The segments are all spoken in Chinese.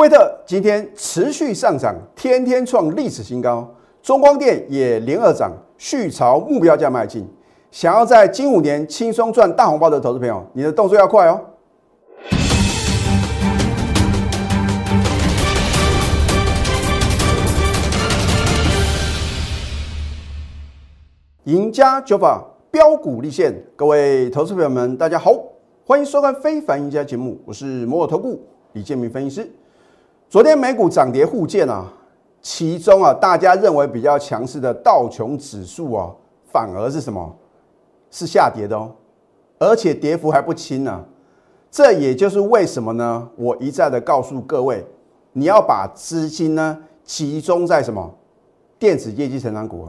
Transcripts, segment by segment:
惠特今天持续上涨，天天创历史新高。中光电也连二涨，续朝目标价迈进。想要在金五年轻松赚大红包的投资朋友，你的动作要快哦！赢家九法标股立现，各位投资朋友们，大家好，欢迎收看《非凡赢家》节目，我是摩尔投顾李建明分析师。昨天美股涨跌互见啊，其中啊，大家认为比较强势的道琼指数啊，反而是什么？是下跌的哦，而且跌幅还不轻呢。这也就是为什么呢？我一再的告诉各位，你要把资金呢集中在什么电子业绩成长股。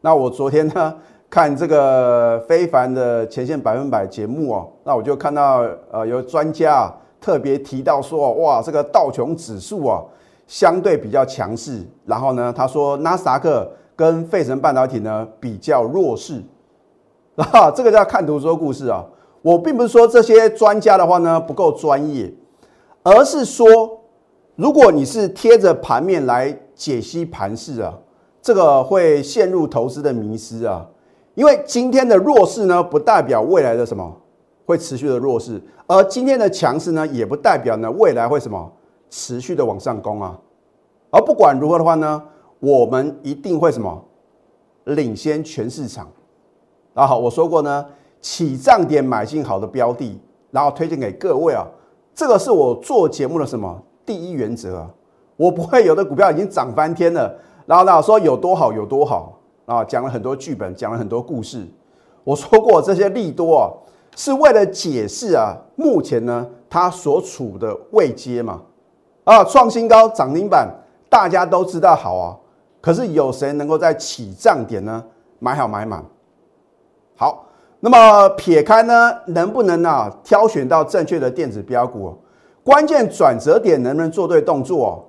那我昨天呢 看这个非凡的前线百分百节目哦，那我就看到呃有专家。特别提到说，哇，这个道琼指数啊，相对比较强势。然后呢，他说纳斯达克跟费城半导体呢比较弱势。啊，这个叫看图说故事啊。我并不是说这些专家的话呢不够专业，而是说，如果你是贴着盘面来解析盘势啊，这个会陷入投资的迷失啊。因为今天的弱势呢，不代表未来的什么。会持续的弱势，而今天的强势呢，也不代表呢未来会什么持续的往上攻啊。而不管如何的话呢，我们一定会什么领先全市场。然后我说过呢，起涨点买进好的标的，然后推荐给各位啊。这个是我做节目的什么第一原则啊。我不会有的股票已经涨翻天了，然后呢说有多好有多好啊，讲了很多剧本，讲了很多故事。我说过这些利多啊。是为了解释啊，目前呢它所处的位阶嘛，啊创新高涨停板，大家都知道好啊，可是有谁能够在起涨点呢买好买满？好，那么撇开呢能不能啊挑选到正确的电子标股，关键转折点能不能做对动作，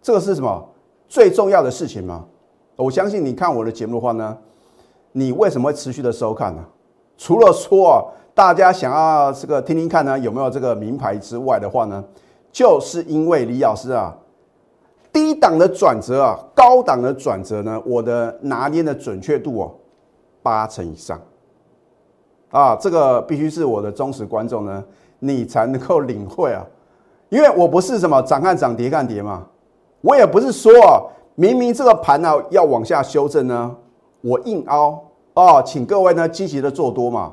这个是什么最重要的事情吗？我相信你看我的节目的话呢，你为什么会持续的收看呢？除了说啊。大家想要这个听听看呢，有没有这个名牌之外的话呢，就是因为李老师啊，低档的转折啊，高档的转折呢，我的拿捏的准确度哦，八成以上啊，这个必须是我的忠实观众呢，你才能够领会啊，因为我不是什么涨看涨跌看跌嘛，我也不是说啊，明明这个盘呢要往下修正呢，我硬凹哦，请各位呢积极的做多嘛。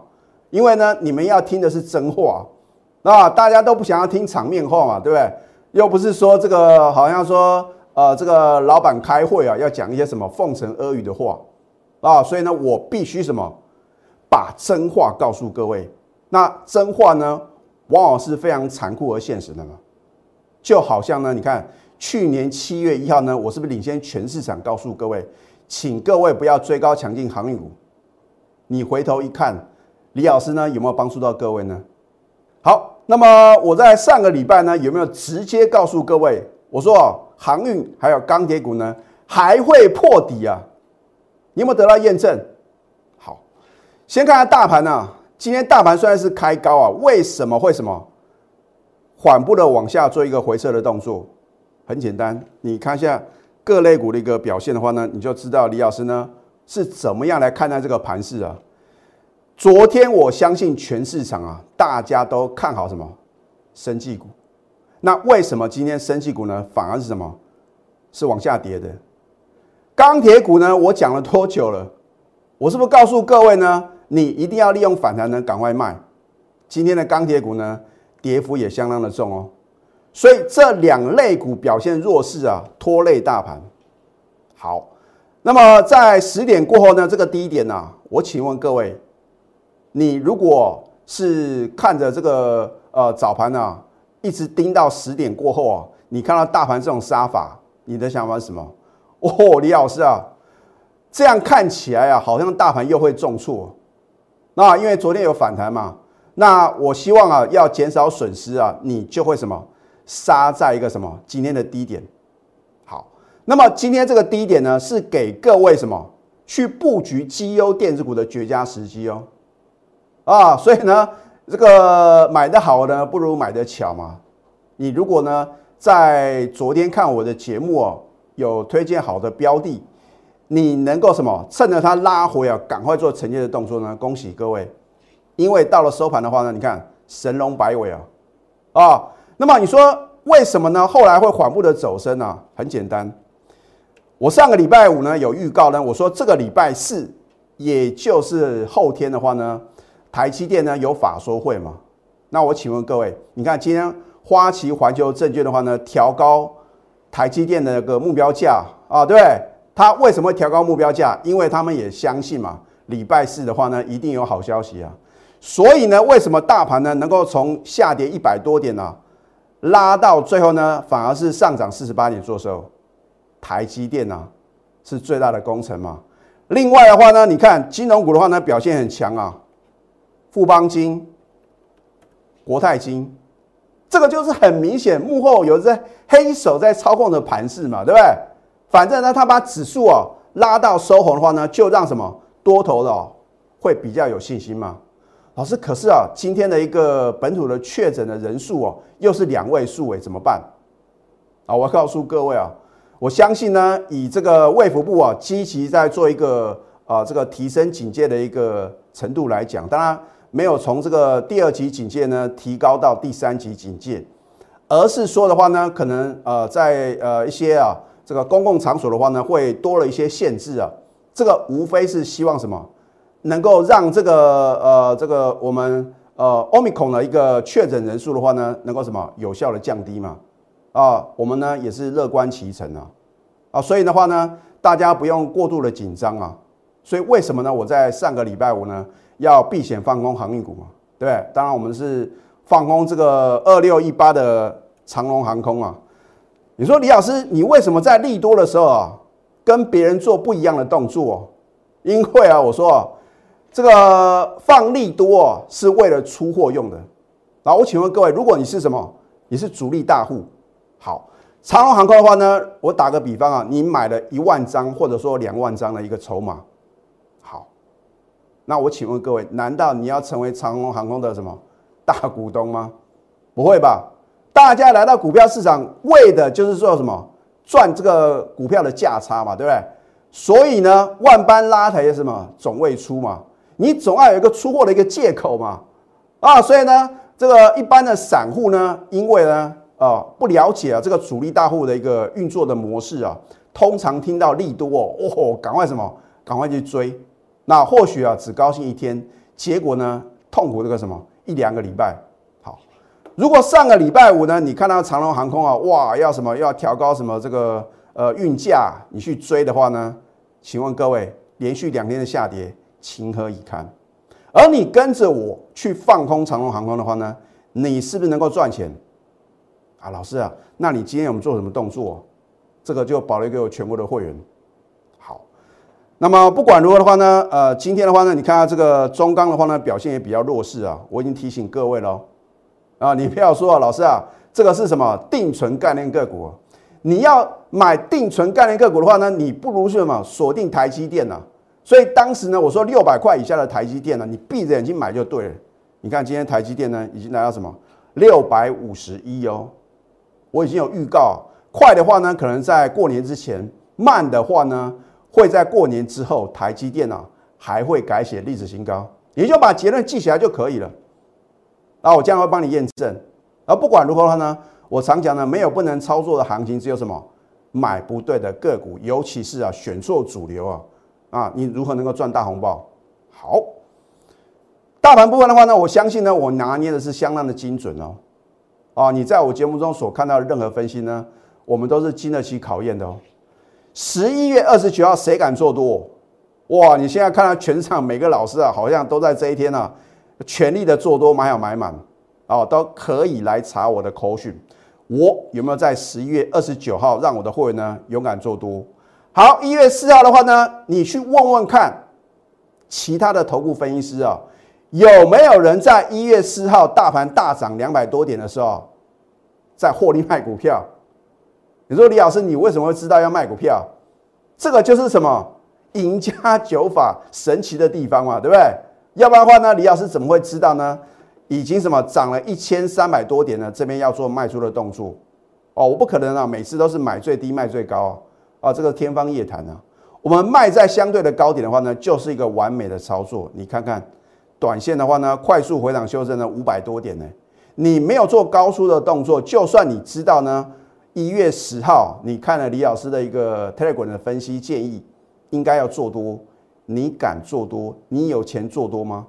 因为呢，你们要听的是真话，啊，大家都不想要听场面话嘛，对不对？又不是说这个好像说，呃，这个老板开会啊，要讲一些什么奉承阿谀的话啊，所以呢，我必须什么，把真话告诉各位。那真话呢，往往是非常残酷而现实的嘛。就好像呢，你看去年七月一号呢，我是不是领先全市场告诉各位，请各位不要追高强劲航运股。你回头一看。李老师呢有没有帮助到各位呢？好，那么我在上个礼拜呢有没有直接告诉各位，我说航运还有钢铁股呢还会破底啊？你有没有得到验证？好，先看下大盘呢，今天大盘虽然是开高啊，为什么会什么缓步的往下做一个回撤的动作？很简单，你看一下各类股的一个表现的话呢，你就知道李老师呢是怎么样来看待这个盘势啊。昨天我相信全市场啊，大家都看好什么？生技股。那为什么今天生技股呢，反而是什么？是往下跌的。钢铁股呢，我讲了多久了？我是不是告诉各位呢？你一定要利用反弹呢，赶快卖。今天的钢铁股呢，跌幅也相当的重哦。所以这两类股表现弱势啊，拖累大盘。好，那么在十点过后呢，这个低点呢，我请问各位。你如果是看着这个呃早盘呢，一直盯到十点过后啊，你看到大盘这种杀法，你的想法是什么？哦，李老师啊，这样看起来啊，好像大盘又会重挫。那因为昨天有反弹嘛，那我希望啊，要减少损失啊，你就会什么杀在一个什么今天的低点。好，那么今天这个低点呢，是给各位什么去布局绩优电子股的绝佳时机哦。啊，所以呢，这个买的好呢，不如买的巧嘛。你如果呢，在昨天看我的节目哦，有推荐好的标的，你能够什么趁着它拉回啊，赶快做承接的动作呢？恭喜各位，因为到了收盘的话呢，你看神龙摆尾啊，啊，那么你说为什么呢？后来会缓步的走升呢？很简单，我上个礼拜五呢有预告呢，我说这个礼拜四，也就是后天的话呢，台积电呢有法说会嘛？那我请问各位，你看今天花旗环球证券的话呢，调高台积电的那个目标价啊，对？它为什么会调高目标价？因为他们也相信嘛，礼拜四的话呢，一定有好消息啊。所以呢，为什么大盘呢能够从下跌一百多点呢，拉到最后呢，反而是上涨四十八点做收？台积电呢是最大的功臣嘛。另外的话呢，你看金融股的话呢，表现很强啊，富邦金。国泰金，这个就是很明显幕后有在黑手在操控的盘势嘛，对不对？反正呢，他把指数啊拉到收红的话呢，就让什么多头的哦会比较有信心嘛。老师，可是啊，今天的一个本土的确诊的人数哦，又是两位数，哎，怎么办？啊，我告诉各位啊，我相信呢，以这个卫福部啊积极在做一个啊这个提升警戒的一个程度来讲，当然。没有从这个第二级警戒呢提高到第三级警戒，而是说的话呢，可能呃在呃一些啊这个公共场所的话呢，会多了一些限制啊。这个无非是希望什么，能够让这个呃这个我们呃奥密克戎的一个确诊人数的话呢，能够什么有效的降低嘛？啊，我们呢也是乐观其成啊啊，所以的话呢，大家不用过度的紧张啊。所以为什么呢？我在上个礼拜五呢？要避险放空航运股嘛，对不对？当然我们是放空这个二六一八的长龙航空啊。你说李老师，你为什么在利多的时候啊，跟别人做不一样的动作？因为啊，我说啊，这个放利多啊，是为了出货用的。然后我请问各位，如果你是什么？你是主力大户，好，长龙航空的话呢，我打个比方啊，你买了一万张或者说两万张的一个筹码。那我请问各位，难道你要成为长龙航空的什么大股东吗？不会吧！大家来到股票市场，为的就是说什么赚这个股票的价差嘛，对不对？所以呢，万般拉抬什么总未出嘛，你总要有一个出货的一个借口嘛，啊，所以呢，这个一般的散户呢，因为呢，啊，不了解啊这个主力大户的一个运作的模式啊，通常听到利多哦，赶快什么，赶快去追。那或许啊，只高兴一天，结果呢，痛苦这个什么一两个礼拜。好，如果上个礼拜五呢，你看到长龙航空啊，哇，要什么要调高什么这个呃运价，你去追的话呢，请问各位，连续两天的下跌，情何以堪？而你跟着我去放空长龙航空的话呢，你是不是能够赚钱？啊，老师啊，那你今天我们做什么动作？这个就保留给我全部的会员。那么不管如何的话呢，呃，今天的话呢，你看到这个中钢的话呢，表现也比较弱势啊。我已经提醒各位了，啊，你不要说，老师啊，这个是什么定存概念个股？你要买定存概念个股的话呢，你不如是什么锁定台积电呢？所以当时呢，我说六百块以下的台积电呢，你闭着眼睛买就对了。你看今天台积电呢，已经来到什么六百五十一哦，我已经有预告，快的话呢，可能在过年之前；慢的话呢。会在过年之后，台积电啊还会改写历史新高，你就把结论记起来就可以了。那我将会帮你验证。而不管如何的话呢，我常讲呢，没有不能操作的行情，只有什么买不对的个股，尤其是啊选错主流啊啊，你如何能够赚大红包？好，大盘部分的话呢，我相信呢，我拿捏的是相当的精准哦。啊，你在我节目中所看到的任何分析呢，我们都是经得起考验的哦。十一月二十九号，谁敢做多？哇！你现在看到全场每个老师啊，好像都在这一天呢，全力的做多，买好买满哦，都可以来查我的口讯。我有没有在十一月二十九号让我的会员呢勇敢做多？好，一月四号的话呢，你去问问看其他的头部分析师啊，有没有人在一月四号大盘大涨两百多点的时候，在获利卖股票？你说李老师，你为什么会知道要卖股票？这个就是什么赢家九法神奇的地方嘛，对不对？要不然的话呢，李老师怎么会知道呢？已经什么涨了一千三百多点呢？这边要做卖出的动作哦，我不可能啊，每次都是买最低卖最高啊，啊，这个天方夜谭啊。我们卖在相对的高点的话呢，就是一个完美的操作。你看看，短线的话呢，快速回档修正呢五百多点呢，你没有做高出的动作，就算你知道呢，一月十号你看了李老师的一个 Telegram 的分析建议，应该要做多，你敢做多？你有钱做多吗？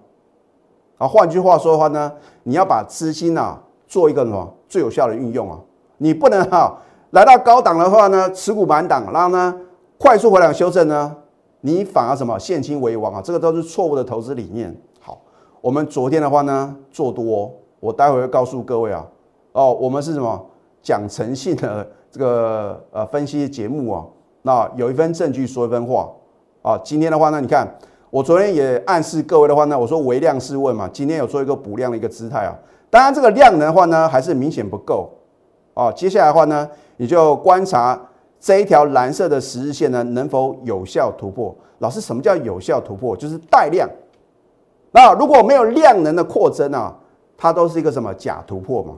啊，换句话说的话呢，你要把资金啊做一个什么最有效的运用啊，你不能哈来到高档的话呢，持股满档，然后呢？快速回档修正呢？你反而什么现金为王啊？这个都是错误的投资理念。好，我们昨天的话呢做多，我待会会告诉各位啊。哦，我们是什么讲诚信的这个呃分析节目啊？那有一份证据说一分话啊。今天的话呢，你看我昨天也暗示各位的话呢，我说唯量是问嘛。今天有做一个补量的一个姿态啊。当然这个量能的话呢，还是明显不够啊。接下来的话呢，你就观察。这一条蓝色的十日线呢，能否有效突破？老师，什么叫有效突破？就是带量。那如果没有量能的扩增啊，它都是一个什么假突破嘛？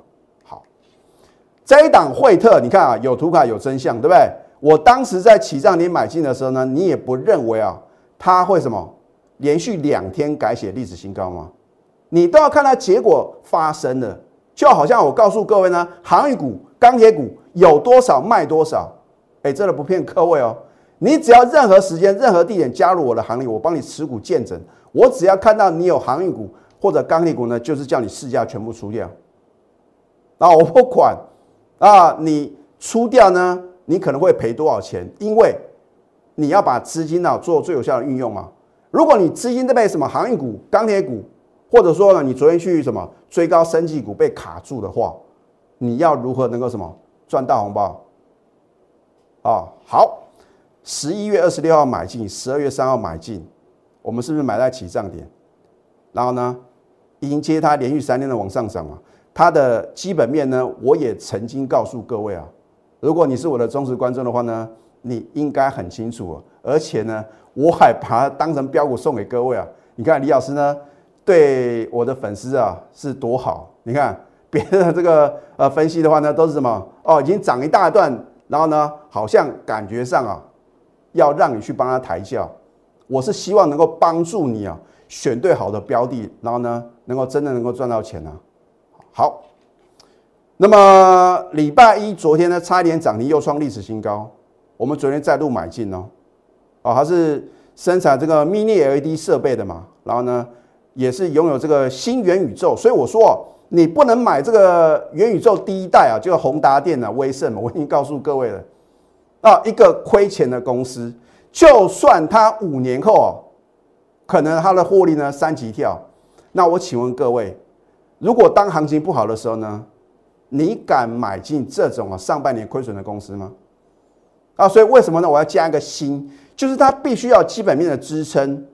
这一档惠特，你看啊，有图卡有真相，对不对？我当时在起涨点买进的时候呢，你也不认为啊，它会什么连续两天改写历史新高吗？你都要看它结果发生了，就好像我告诉各位呢，航运股、钢铁股有多少卖多少。哎，真的不骗各位哦，你只要任何时间、任何地点加入我的行列，我帮你持股见证。我只要看到你有航运股或者钢铁股呢，就是叫你市价全部出掉。啊，我不管啊，你出掉呢，你可能会赔多少钱？因为你要把资金呢做最有效的运用嘛。如果你资金都被什么航运股、钢铁股，或者说呢，你昨天去什么追高升绩股被卡住的话，你要如何能够什么赚大红包？啊，好，十一月二十六号买进，十二月三号买进，我们是不是买在起涨点？然后呢，迎接它连续三天的往上涨嘛？它的基本面呢，我也曾经告诉各位啊，如果你是我的忠实观众的话呢，你应该很清楚，而且呢，我还把它当成标股送给各位啊。你看李老师呢，对我的粉丝啊是多好。你看 别的这个呃分析的话呢，都是什么？哦，已经涨一大段。然后呢，好像感觉上啊，要让你去帮他抬轿，我是希望能够帮助你啊，选对好的标的，然后呢，能够真的能够赚到钱啊。好，那么礼拜一昨天呢，差一点涨停又创历史新高，我们昨天再度买进哦，哦，它是生产这个 Mini LED 设备的嘛，然后呢，也是拥有这个新元宇宙，所以我说。你不能买这个元宇宙第一代啊，就是宏达电啊、威盛，我已经告诉各位了。啊，一个亏钱的公司，就算它五年后哦，可能它的获利呢三级跳，那我请问各位，如果当行情不好的时候呢，你敢买进这种啊上半年亏损的公司吗？啊，所以为什么呢？我要加一个新，就是它必须要基本面的支撑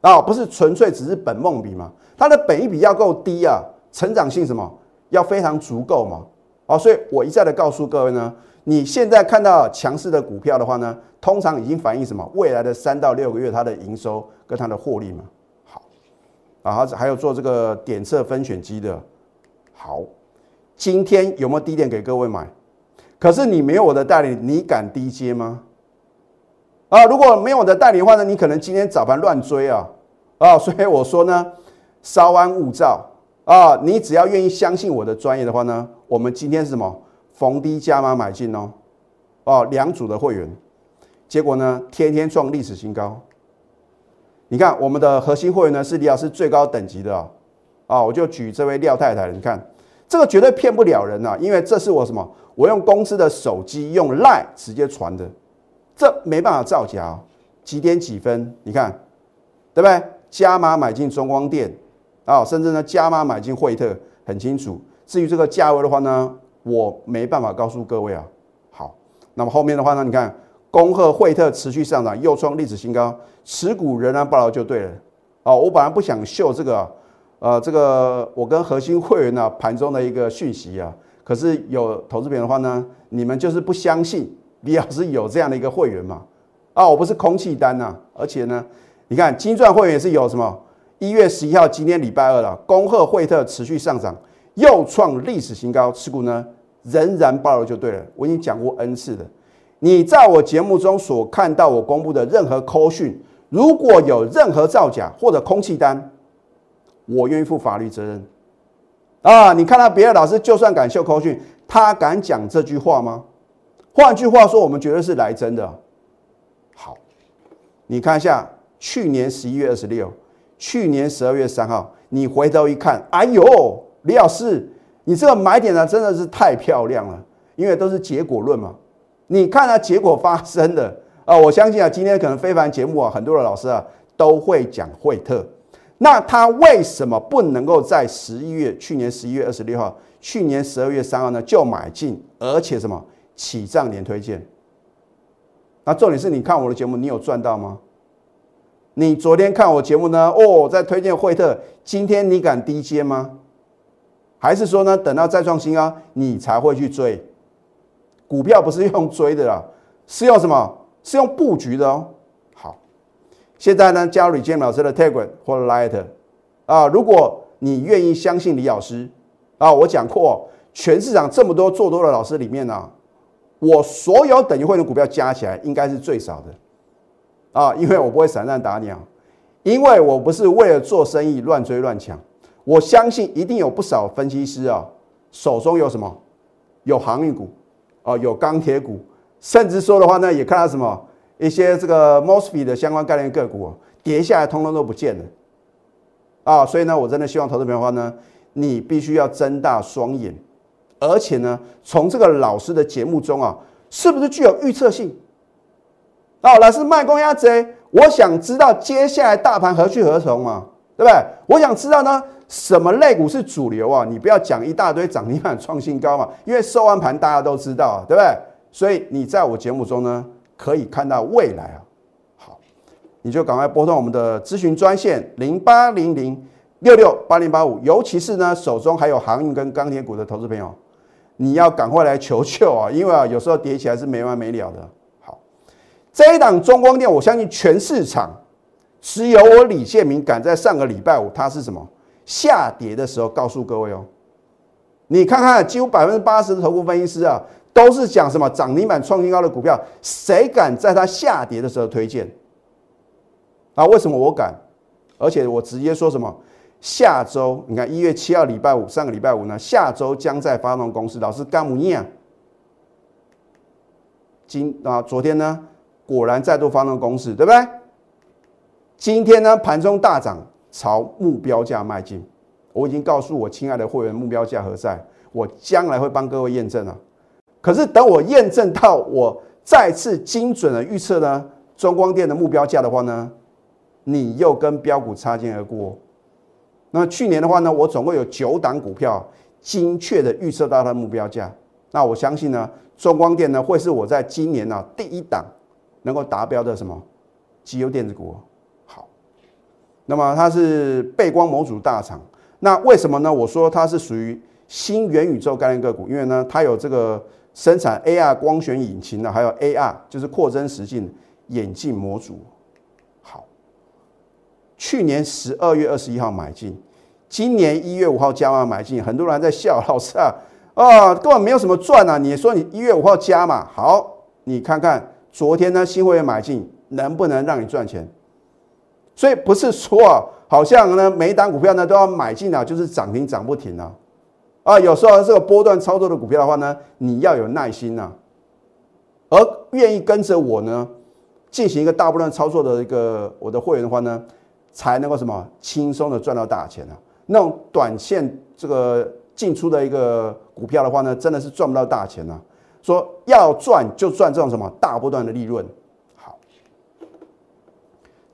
啊，不是纯粹只是本梦比嘛，它的本一比要够低啊。成长性什么要非常足够嘛？哦，所以我一再的告诉各位呢，你现在看到强势的股票的话呢，通常已经反映什么？未来的三到六个月它的营收跟它的获利嘛。啊，还有做这个点测分选机的。好，今天有没有低点给各位买？可是你没有我的代理，你敢低接吗？啊，如果没有我的代理的话呢，你可能今天早盘乱追啊啊！所以我说呢，稍安勿躁。啊，你只要愿意相信我的专业的话呢，我们今天是什么逢低加码买进哦，哦，两组的会员，结果呢天天创历史新高。你看我们的核心会员呢是李老师最高等级的啊，啊，我就举这位廖太太，你看这个绝对骗不了人啊，因为这是我什么，我用公司的手机用 Line 直接传的，这没办法造假。几点几分？你看对不对？加码买进中光电。啊，甚至呢加码买进惠特很清楚。至于这个价位的话呢，我没办法告诉各位啊。好，那么后面的话呢，你看恭贺惠特持续上涨，又创历史新高，持股仍然不牢就对了。哦，我本来不想秀这个，呃，这个我跟核心会员呢盘中的一个讯息啊，可是有投资品的话呢，你们就是不相信李老师有这样的一个会员嘛？啊，我不是空气单呐，而且呢，你看金钻会员是有什么？一月十一号，今天礼拜二了。恭贺惠特持续上涨，又创历史新高，持股呢仍然爆了就对了。我已经讲过 N 次了，你在我节目中所看到我公布的任何扣讯，如果有任何造假或者空气单，我愿意负法律责任。啊，你看到别的老师就算敢秀扣讯，他敢讲这句话吗？换句话说，我们绝对是来真的。好，你看一下去年十一月二十六，去年十二月三号，你回头一看，哎呦，李老师，你这个买点呢真的是太漂亮了，因为都是结果论嘛。你看啊，结果发生的啊，我相信啊，今天可能非凡节目啊，很多的老师啊都会讲惠特。那他为什么不能够在十一月去年十一月二十六号，去年十二月三号呢就买进，而且什么起涨点推荐？那重点是你看我的节目，你有赚到吗？你昨天看我节目呢？哦，在推荐惠特，今天你敢低接吗？还是说呢，等到再创新高，你才会去追？股票不是用追的啦，是用什么？是用布局的哦。好现在呢，加入李建老师的 Telegram 或者 Light 啊，如果你愿意相信李老师啊，我讲过，全市场这么多做多的老师里面呢，我所有等于会的股票加起来应该是最少的啊，因为我不会散弹打鸟，因为我不是为了做生意乱追乱抢，我相信一定有不少分析师啊，手中有什么，有航运股哦，有钢铁股，甚至说的话呢，也看到什么。一些这个 mosfet 的相关概念个股跌下来，通通都不见了啊！所以呢，我真的希望投资朋友的话呢，你必须要睁大双眼，而且呢，从这个老师的节目中啊，是不是具有预测性？哦，老师卖公鸭贼，我想知道接下来大盘何去何从嘛，对不对？我想知道呢，什么类股是主流啊？你不要讲一大堆涨停板创新高嘛，因为收完盘大家都知道啊，对不对？所以你在我节目中呢。可以看到未来啊，好，你就赶快拨通我们的咨询专线零八零零六六八零八五，尤其是呢手中还有航运跟钢铁股的投资朋友，你要赶快来求救啊，因为啊有时候跌起来是没完没了的。好，这一档中光电，我相信全市场只有我李建明敢在上个礼拜五，他是什么下跌的时候告诉各位哦，你看看几乎百分之八十的投顾分析师啊。都是讲什么涨停板创新高的股票，谁敢在它下跌的时候推荐？啊，为什么我敢？而且我直接说什么？下周你看一月七号礼拜五，上个礼拜五呢，下周将在发动公司。老师干姆尼亚，今啊昨天呢，果然再度发动公司，对不对？今天呢盘中大涨，朝目标价迈进。我已经告诉我亲爱的会员目标价何在，我将来会帮各位验证啊。可是等我验证到我再次精准的预测呢，中光电的目标价的话呢，你又跟标股擦肩而过。那去年的话呢，我总共有九档股票精确的预测到它的目标价。那我相信呢，中光电呢会是我在今年呢第一档能够达标的什么绩优电子股。那么它是背光模组大厂。那为什么呢？我说它是属于新元宇宙概念个股，因为呢它有这个。生产 AR 光学引擎的，还有 AR 就是扩增实境眼镜模组。好，去年十二月二十一号买进，今年一月五号加码买进，很多人在笑老师啊，啊根本没有什么赚啊！你说你一月五号加码，好，你看看昨天呢新会员买进能不能让你赚钱？所以不是说啊，好像呢每一档股票呢都要买进啊，就是涨停涨不停啊。啊，有时候这个波段操作的股票的话呢，你要有耐心呐，而愿意跟着我呢，进行一个大波段操作的一个我的会员的话呢，才能够什么轻松的赚到大钱啊。那种短线这个进出的一个股票的话呢，真的是赚不到大钱呐。说要赚就赚这种什么大波段的利润。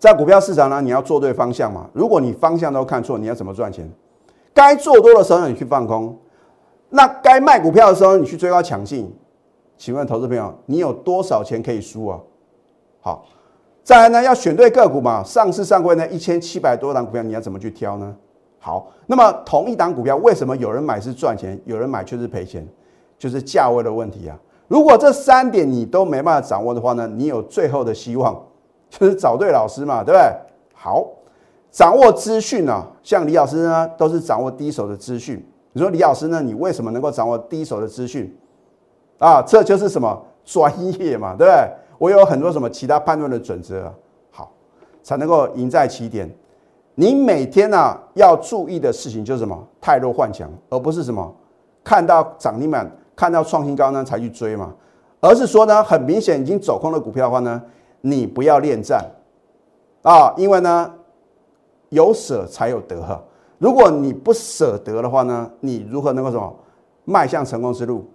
在股票市场呢，你要做对方向嘛。如果你方向都看错，你要怎么赚钱？该做多的时候你去放空，那该卖股票的时候你去追高抢进。请问投资朋友，你有多少钱可以输啊？好，再来呢，要选对个股嘛。上市上柜呢，一千七百多档股票，你要怎么去挑呢？好，那么同一档股票，为什么有人买是赚钱，有人买却是赔钱？就是价位的问题啊。如果这三点你都没办法掌握的话呢，你有最后的希望，就是找对老师嘛，对不对？好。掌握资讯呢，像李老师呢，都是掌握第一手的资讯。你说李老师呢？你为什么能够掌握第一手的资讯？啊，这就是什么专业嘛，对不对？我有很多什么其他判断的准则，好，才能够赢在起点。你每天呢要注意的事情就是什么？太弱幻想，而不是什么看到涨停板、看到创新高呢才去追嘛，而是说呢，很明显已经走空的股票的话呢，你不要恋战啊，因为呢有舍才有得哈。如果你不舍得的话呢，你如何能够什么迈向成功之路？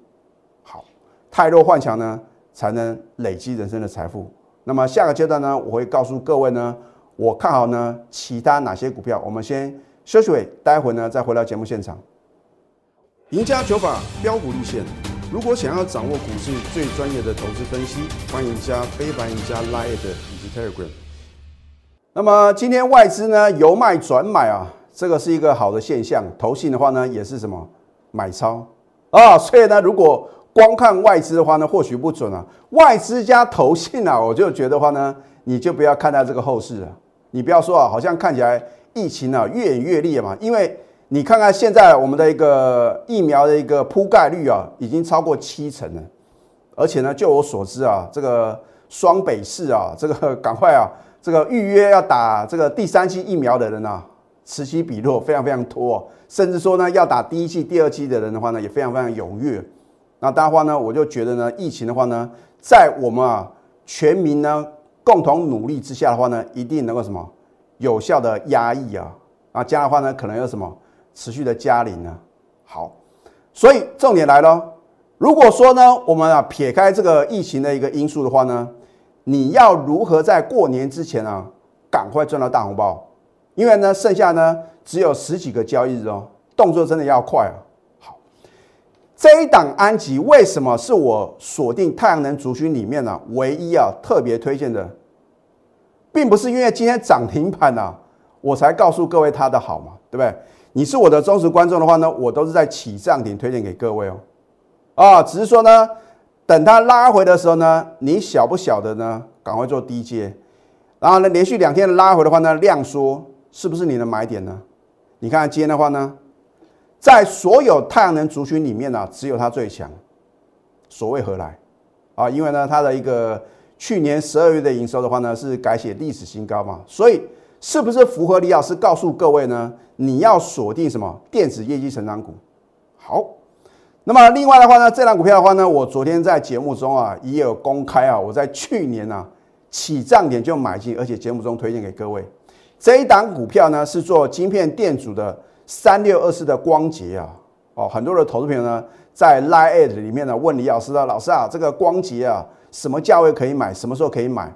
好，太弱幻想呢，才能累积人生的财富。那么下个阶段呢，我会告诉各位呢，我看好呢其他哪些股票。我们先休息会，待会呢再回到节目现场。赢家九法标股立线，如果想要掌握股市最专业的投资分析，欢迎加非凡、加 Line 以及 Telegram。那么今天外资呢由卖转买啊。这个是一个好的现象，投信的话呢，也是什么买超啊？所以呢，如果光看外资的话呢，或许不准啊。外资加投信啊，我就觉得话呢，你就不要看待这个后市了。你不要说啊，好像看起来疫情啊越演越烈嘛。因为你看看现在我们的一个疫苗的一个铺盖率啊，已经超过七成了。而且呢，就我所知啊，这个双北市啊，这个赶快啊，这个预约要打这个第三期疫苗的人啊。此起彼落，非常非常多，甚至说呢，要打第一期、第二期的人的话呢，也非常非常踊跃。那当然话呢，我就觉得呢，疫情的话呢，在我们啊全民呢共同努力之下的话呢，一定能够什么有效的压抑啊啊，这样的话呢，可能有什么持续的加零呢？好，所以重点来了，如果说呢，我们啊撇开这个疫情的一个因素的话呢，你要如何在过年之前啊赶快赚到大红包？因为呢，剩下呢只有十几个交易日哦，动作真的要快啊。好，这一档安吉为什么是我锁定太阳能族群里面呢唯一啊特别推荐的，并不是因为今天涨停板呐，我才告诉各位它的好嘛，对不对？你是我的忠实观众的话呢，我都是在起涨点推荐给各位哦。啊，只是说呢，等它拉回的时候呢，你晓不晓得呢？赶快做低阶，然后呢，连续两天的拉回的话呢，量缩。是不是你的买点呢？你看今天的话呢，在所有太阳能族群里面呢，只有它最强。所谓何来？啊，因为呢，它的一个去年十二月的营收的话呢，是改写历史新高嘛。所以是不是符合李老师告诉各位呢？你要锁定什么电子业绩成长股？好，那么另外的话呢，这档股票的话呢，我昨天在节目中啊也有公开啊，我在去年呢起涨点就买进，而且节目中推荐给各位。这一档股票呢是做晶片电阻的三六二四的光洁啊，哦，很多的投资朋友呢在 Line 里面呢问李老师啊，老师啊，这个光洁啊，什么价位可以买，什么时候可以买？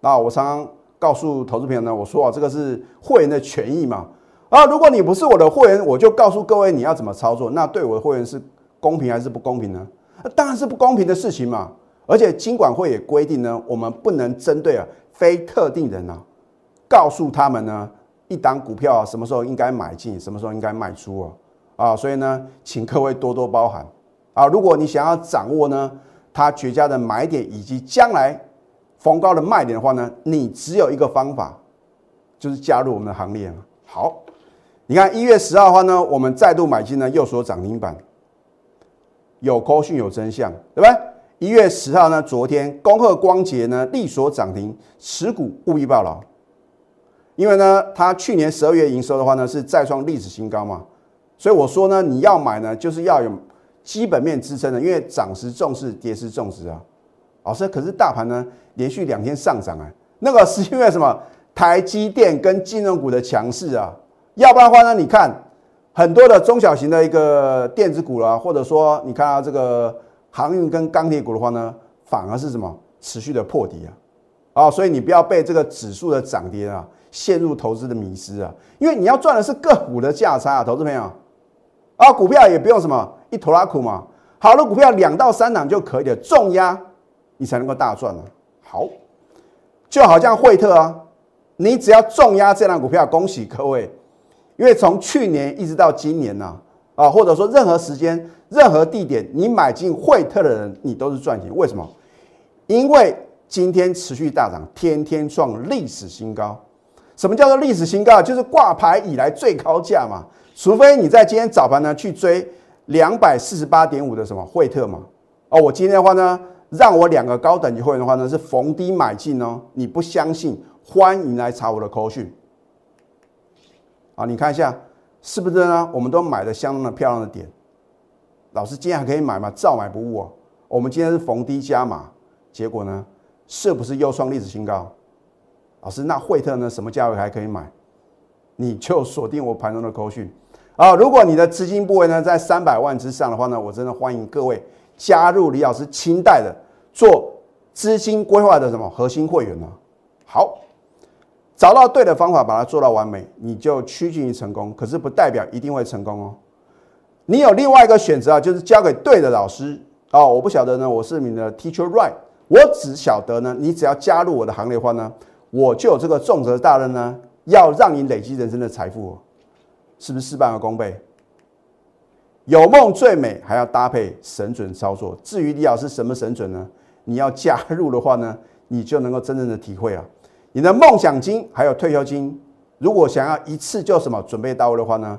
那我常常告诉投资朋友呢，我说啊，这个是会员的权益嘛，啊，如果你不是我的会员，我就告诉各位你要怎么操作，那对我的会员是公平还是不公平呢？当然是不公平的事情嘛，而且金管会也规定呢，我们不能针对啊非特定人啊。告诉他们呢，一档股票什么时候应该买进，什么时候应该卖出哦，啊，所以呢，请各位多多包涵啊。如果你想要掌握呢，它绝佳的买点以及将来逢高的卖点的话呢，你只有一个方法，就是加入我们的行列好，你看一月十号的话呢，我们再度买进呢，又说涨停板，有高讯有真相，对不对？一月十号呢，昨天恭贺光捷呢，力所涨停，持股务必报牢。因为呢，它去年十二月营收的话呢是再创历史新高嘛，所以我说呢，你要买呢就是要有基本面支撑的，因为涨时重视，跌时重视啊。老师，可是大盘呢连续两天上涨啊，那个是因为什么？台积电跟金融股的强势啊，要不然的话呢，你看很多的中小型的一个电子股啦，或者说你看到这个航运跟钢铁股的话呢，反而是什么持续的破底啊，啊，所以你不要被这个指数的涨跌啊。陷入投资的迷失啊，因为你要赚的是个股的价差啊，投资朋友啊，股票也不用什么一头拉苦嘛，好的股票两到三档就可以了，重压你才能够大赚啊。好，就好像惠特啊，你只要重压这档股票，恭喜各位，因为从去年一直到今年呢，啊，或者说任何时间、任何地点，你买进惠特的人，你都是赚钱。为什么？因为今天持续大涨，天天创历史新高。什么叫做历史新高？就是挂牌以来最高价嘛。除非你在今天早盘呢去追两百四十八点五的什么惠特嘛。哦，我今天的话呢，让我两个高等级会员的话呢是逢低买进哦。你不相信，欢迎来查我的口讯。啊，你看一下是不是呢？我们都买的相当的漂亮的点。老师今天还可以买吗？照买不误哦。我们今天是逢低加码，结果呢，是不是又创历史新高？老师，那惠特呢？什么价位还可以买？你就锁定我盘中的口讯啊！如果你的资金部位呢在三百万之上的话呢，我真的欢迎各位加入李老师清代的做资金规划的什么核心会员呢？好，找到对的方法，把它做到完美，你就趋近于成功。可是不代表一定会成功哦。你有另外一个选择啊，就是交给对的老师哦。我不晓得呢，我是你的 Teacher Right，我只晓得呢，你只要加入我的行列的话呢，我就有这个重责大任呢。要让你累积人生的财富，是不是事半功倍？有梦最美，还要搭配神准操作。至于李老师什么神准呢？你要加入的话呢，你就能够真正的体会啊。你的梦想金还有退休金，如果想要一次就什么准备到位的话呢，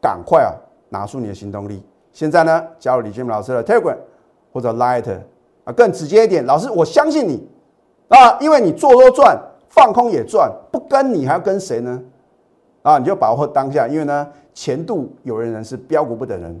赶快啊，拿出你的行动力。现在呢，加入李建明老师的 Telegram 或者 Light 啊，更直接一点，老师我相信你啊，因为你做多赚。放空也赚，不跟你还要跟谁呢？啊，你就把握当下，因为呢，前度有人人是标股不等人，